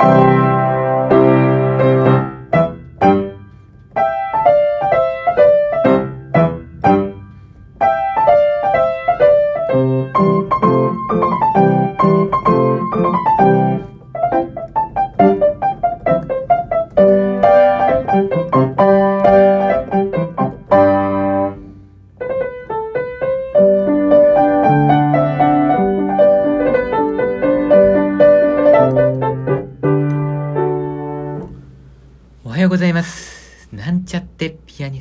お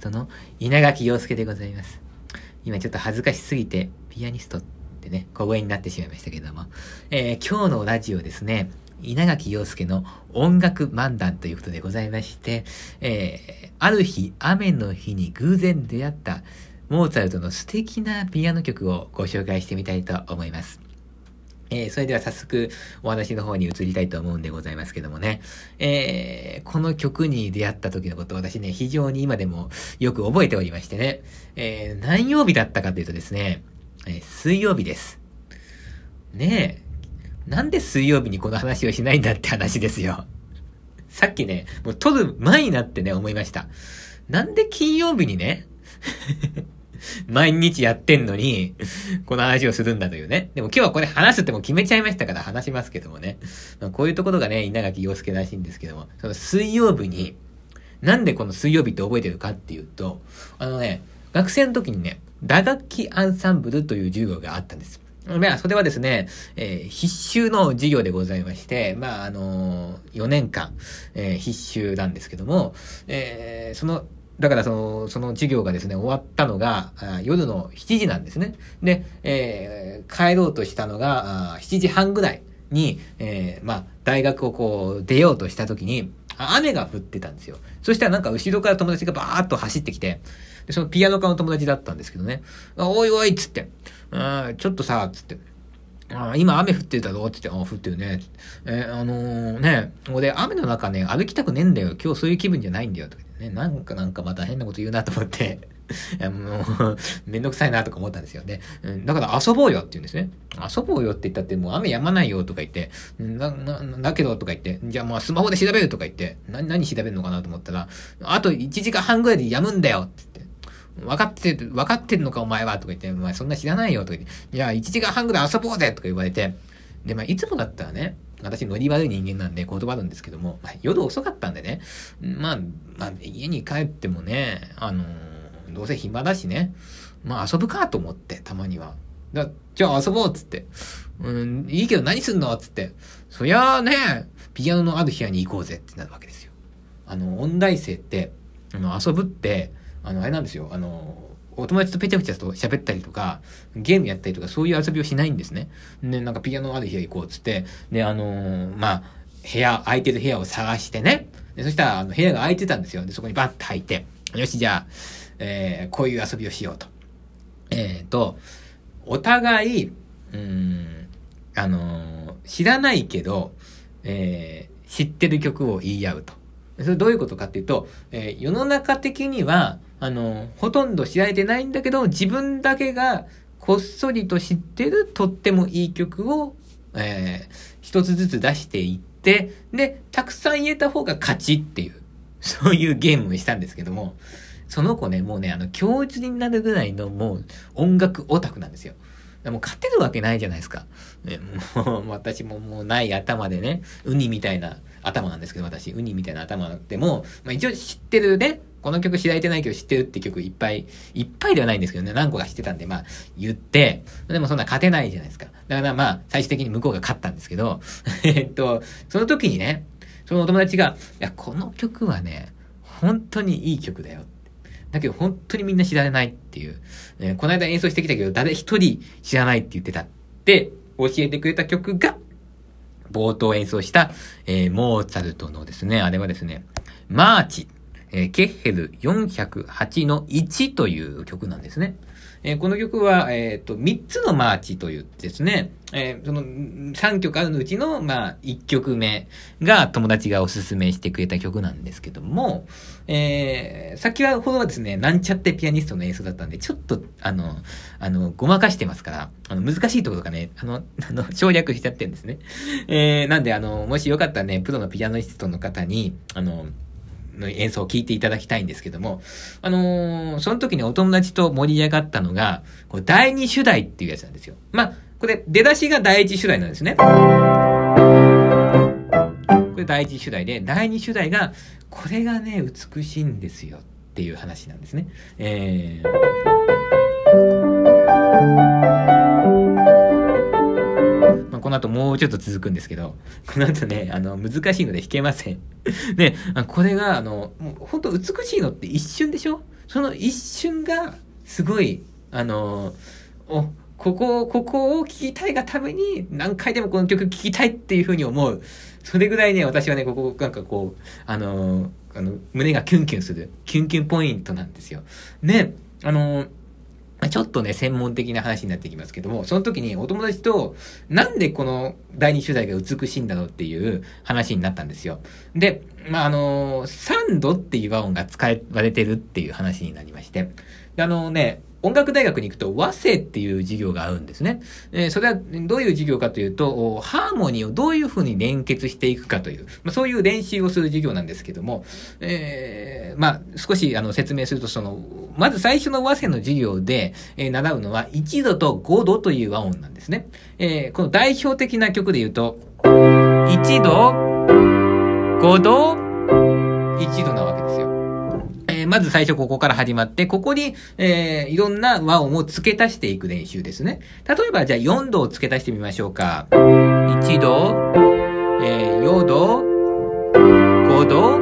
トの稲垣陽介でございます。今ちょっと恥ずかしすぎて、ピアニストってね、小声になってしまいましたけども、えー今日のラジオですね、稲垣陽介の音楽漫談ということでございまして、えーある日、雨の日に偶然出会ったモーツァルトの素敵なピアノ曲をご紹介してみたいと思います。えーそれでは早速お話の方に移りたいと思うんでございますけどもね。えーこの曲に出会った時のこと私ね、非常に今でもよく覚えておりましてね。えー何曜日だったかというとですね、えー水曜日です。ねえ。なんで水曜日にこの話をしないんだって話ですよ。さっきね、もう撮る前になってね、思いました。なんで金曜日にね、毎日やってんのに、この話をするんだというね。でも今日はこれ話すってもう決めちゃいましたから話しますけどもね。まあ、こういうところがね、稲垣陽介らしいんですけども、その水曜日に、なんでこの水曜日って覚えてるかっていうと、あのね、学生の時にね、打楽器アンサンブルという授業があったんです。まあ、それはですね、えー必修の授業でございまして、まあ、あのー、4年間、えー必修なんですけども、えーその、だからその、その授業がですね、終わったのが、夜の7時なんですね。で、えー帰ろうとしたのが、7時半ぐらいに、えーまあ、大学をこう、出ようとした時に、雨が降ってたんですよ。そしたらなんか後ろから友達がバーッと走ってきて、でそのピアノ科の友達だったんですけどね、おいおいっつって、あーちょっとさ、つって、あ今雨降ってるだろつって、あ降ってるね。えーあのーね、俺雨の中ね、歩きたくねえんだよ。今日そういう気分じゃないんだよ。とかね、なんかなんかまた変なこと言うなと思って、も う、めんどくさいなとか思ったんですよね。うんだから遊ぼうよって言うんですね。遊ぼうよって言ったってもう雨止まないよとか言って、うんな、な、だけどとか言って、じゃあまあスマホで調べるとか言って、な、何調べるのかなと思ったら、あと1時間半ぐらいで止むんだよって言って。分かってる、分かってるのかお前はとか言って、お前そんな知らないよとか言って、じゃあ1時間半ぐらい遊ぼうぜとか言われて、で、まあいつもだったらね、私ノリ悪い人間なんで断るんですけども、まあ、夜遅かったんでね、まあ、まあ、家に帰ってもね、あのーどうせ暇だしね、まあ遊ぶかと思って、たまには。だじゃあ遊ぼうっつって。うん、いいけど何すんのっつって。そりゃあね、ピアノのある部屋に行こうぜってなるわけですよ。あの、音大生って、あの、遊ぶって、あの、あれなんですよ。あの、お友達とペチャペチャと喋ったりとか、ゲームやったりとか、そういう遊びをしないんですね。で、なんかピアノある部屋行こうっつって、で、あのーまあ、部屋、空いてる部屋を探してね。でそしたら、あの、部屋が空いてたんですよ。で、そこにバッと入って、よし、じゃあ、えーこういう遊びをしようと。えっ、と、お互い、うん、あのー知らないけど、えー知ってる曲を言い合うと。それどういうことかっていうと、えー世の中的には、あのほとんど知られてないんだけど、自分だけがこっそりと知ってるとってもいい曲を、えー一つずつ出していって、で、たくさん言えた方が勝ちっていう、そういうゲームをしたんですけども、その子ね、もうね、あの、教授になるぐらいのもう音楽オタクなんですよ。でも勝てるわけないじゃないですか。ね、もう、私ももうない頭でね、ウニみたいな頭なんですけど、私、ウニみたいな頭でも、まあ一応知ってるね、この曲知られてないけど知ってるって曲いっぱい、いっぱいではないんですけどね、何個か知ってたんで、まあ言って、でもそんな勝てないじゃないですか。だからまあ、最終的に向こうが勝ったんですけど、えっと、その時にね、そのお友達が、いや、この曲はね、本当にいい曲だよ。だけど本当にみんな知られないっていう。えーこの間演奏してきたけど誰一人知らないって言ってたって教えてくれた曲が、冒頭演奏した、えーモーツァルトのですね、あれはですね、マーチ、えーケッヘル408の1という曲なんですね。えー、この曲は、えっ、ー、と、3つのマーチというですね、え、その3曲あるのうちの、まあ、1曲目が友達がおすすめしてくれた曲なんですけども、えー、先ほどはですね、なんちゃってピアニストの演奏だったんで、ちょっと、あの、あの、ごまかしてますから、あの、難しいところとかね、あの、あの、省略しちゃってるんですね。え、なんで、あの、もしよかったらね、プロのピアニストの方に、あの、の演奏を聴いていただきたいんですけども、あのー、その時にお友達と盛り上がったのが、こう第二主題っていうやつなんですよ。まあ、これ、出だしが第一主題なんですね。これ第一主題で、第二主題が、これがね、美しいんですよっていう話なんですね。えー後もうちょっと続くんですけど、この後ね、あの、難しいので弾けません。で、これが、あの、もう本当美しいのって一瞬でしょ？その一瞬が、すごい、あの、お、ここを、ここを聴きたいがために、何回でもこの曲聴きたいっていうふうに思う。それぐらいね、私はね、ここ、なんかこう、あの、あの、胸がキュンキュンする、キュンキュンポイントなんですよ。ね、あの、ちょっとね、専門的な話になってきますけども、その時にお友達と、なんでこの第二取材が美しいんだろうっていう話になったんですよ。で、まあ、あの、サンドっていう和音が使われてるっていう話になりまして、であのね、音楽大学に行くと和声っていう授業があるんですね。えー、それはどういう授業かというと、ハーモニーをどういうふうに連結していくかという、まあ、そういう練習をする授業なんですけども、えー、まあ、少しあの説明すると、その、まず最初の和声の授業で、えー、習うのは1度と5度という和音なんですね。えー、この代表的な曲で言うと、1度、5度、1度なわけです。まず最初ここから始まって、ここに、えー、いろんな和音を付け足していく練習ですね。例えば、じゃあ4度を付け足してみましょうか。1度、えー、4度、5度、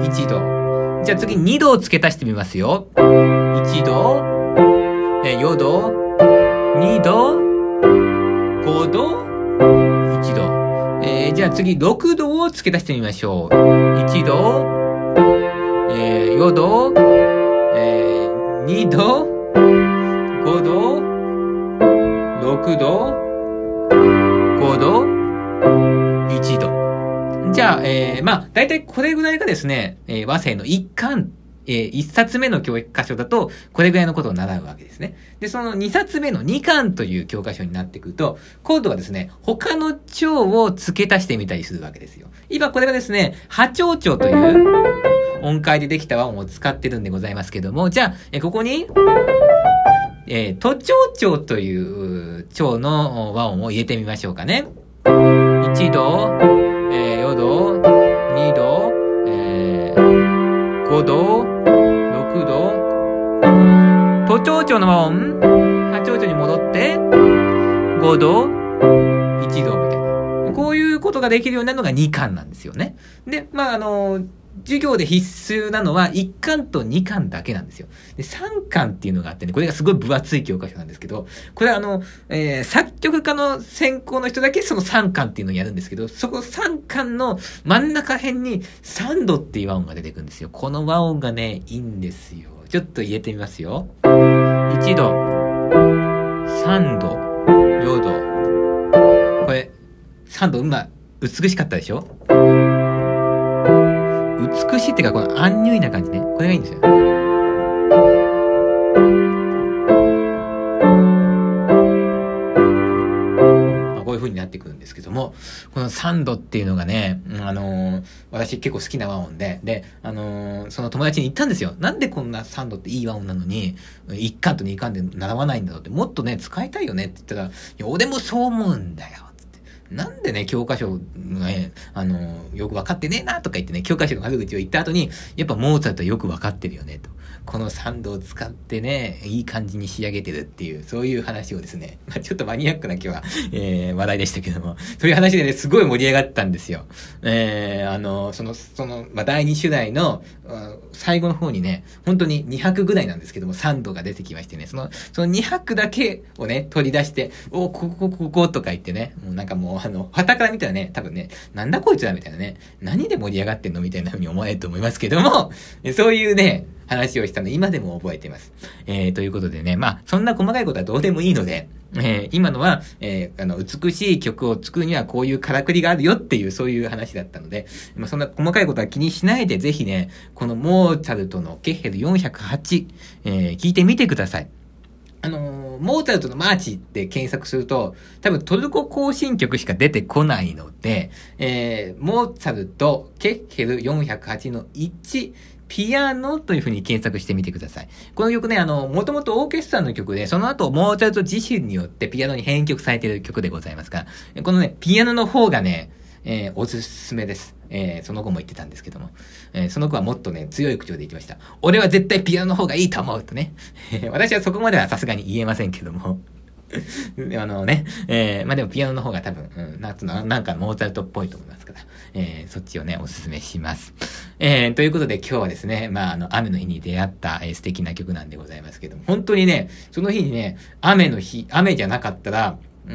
1度。じゃあ次2度を付け足してみますよ。1度、えー、4度、2度、5度、1度。えー、じゃあ次6度を付け足してみましょう。1度、度、5度、6度、5度、1度。じゃあ、えー、まあ、大体これぐらいがですね、えー、和声の一貫えー、1冊目の教科書だと、これぐらいのことを習うわけですね。で、その2冊目の2巻という教科書になってくると、今度はですね、他の蝶を付け足してみたりするわけですよ。今これがですね、波長長という音階でできた和音を使ってるんでございますけども、じゃあ、えここに、えー、都庁長という蝶の和音を入れてみましょうかね。1度、えー、4度、2度、えー、5度、都庁長の和音、波長長に戻って、5度、1度みたいな。こういうことができるようになるのが2巻なんですよね。で、まあ、あの、授業で必須なのは1巻と2巻だけなんですよ。で、3巻っていうのがあってね、これがすごい分厚い教科書なんですけど、これはあの、えー、作曲家の専攻の人だけその3巻っていうのをやるんですけど、そこ3巻の真ん中辺に3度っていう和音が出てくるんですよ。この和音がね、いいんですよ。ちょっと入れてみますよ。1度、3度、4度。これ、3度、今、美しかったでしょ？美しいっていうか、このアンニュイな感じね。これがいいんですよ。風になってくるんですけども、このサンドっていうのがね、あのー、私結構好きな和音で、で、あのー、その友達に言ったんですよ。なんでこんなサンドっていい和音なのに、1巻と2巻で習わないんだろうって、もっとね、使いたいよねって言ったら、いや、俺もそう思うんだよ。なんでね、教科書がね、あの、よくわかってねえなとか言ってね、教科書の悪口を言った後に、やっぱモーツァルトはよくわかってるよね、と。このサンドを使ってね、いい感じに仕上げてるっていう、そういう話をですね、まあ、ちょっとマニアックな今日は、えー、話題でしたけども、そういう話でね、すごい盛り上がったんですよ。えー、あの、その、その、まあ、第2種代の、最後の方にね、本当に2泊ぐらいなんですけども、サンドが出てきましてね、その、その2泊だけをね、取り出して、お、ここ、こことか言ってね、もうなんかもう、あの、旗から見たらね、多分ね、なんだこいつだみたいなね、何で盛り上がってんのみたいな風に思われると思いますけども、そういうね、話をしたの今でも覚えています。えー、ということでね、まあ、そんな細かいことはどうでもいいので、えー、今のは、えー、あの、美しい曲を作るにはこういうからくりがあるよっていう、そういう話だったので、まあ、そんな細かいことは気にしないで、ぜひね、このモーツァルトのケッヘル408、えー、聞いてみてください。モーツァルトのマーチって検索すると、多分トルコ行進曲しか出てこないので、えー、モーツァルト、ケッヘル408の1、ピアノという風に検索してみてください。この曲ね、あの、もともとオーケストラの曲で、その後、モーツァルト自身によってピアノに編曲されている曲でございますが、このね、ピアノの方がね、えー、おすすめです。えー、その子も言ってたんですけども、えー、その子はもっとね、強い口調で言ってました。俺は絶対ピアノの方がいいと思うとね。私はそこまではさすがに言えませんけども。あのね、えー、まあでもピアノの方が多分、うん、なんの、なんかモーツァルトっぽいと思いますから、えー、そっちをね、おすすめします。えー、ということで今日はですね、まああの、雨の日に出会った、えー、素敵な曲なんでございますけども、本当にね、その日にね、雨の日、雨じゃなかったら、う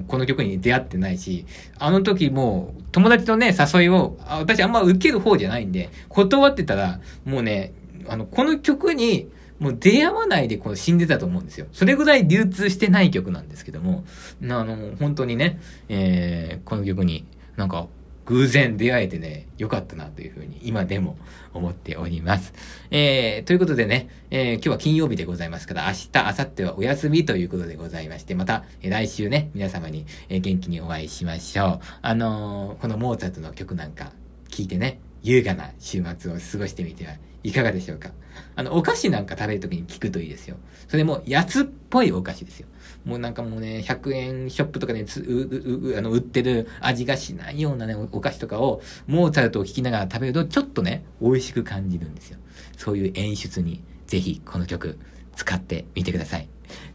ん、この曲に出会ってないし、あの時もう友達のね、誘いを、あ私あんま受ける方じゃないんで、断ってたら、もうね、あの、この曲に、もう出会わないでこう死んでたと思うんですよ。それぐらい流通してない曲なんですけども、あの、本当にね、えー、この曲になんか偶然出会えてね、よかったなというふうに今でも思っております。えー、ということでね、えー、今日は金曜日でございますから、明日、明後日はお休みということでございまして、また、えー、来週ね、皆様に、えー、元気にお会いしましょう。あのー、このモーツァルトの曲なんか聞いてね、優雅な週末を過ごしてみてはいかがでしょうか。あの、お菓子なんか食べるときに聞くといいですよ。それも安っぽいお菓子ですよ。もうなんかもうね、100円ショップとかで、ね、う、う、う、あの、売ってる味がしないようなね、お菓子とかを、モーツァルトを聴きながら食べると、ちょっとね、美味しく感じるんですよ。そういう演出に、ぜひこの曲、使ってみてください。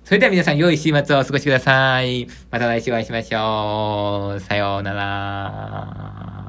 それでは皆さん、良い週末をお過ごしください。また来週お会いしましょう。さようなら。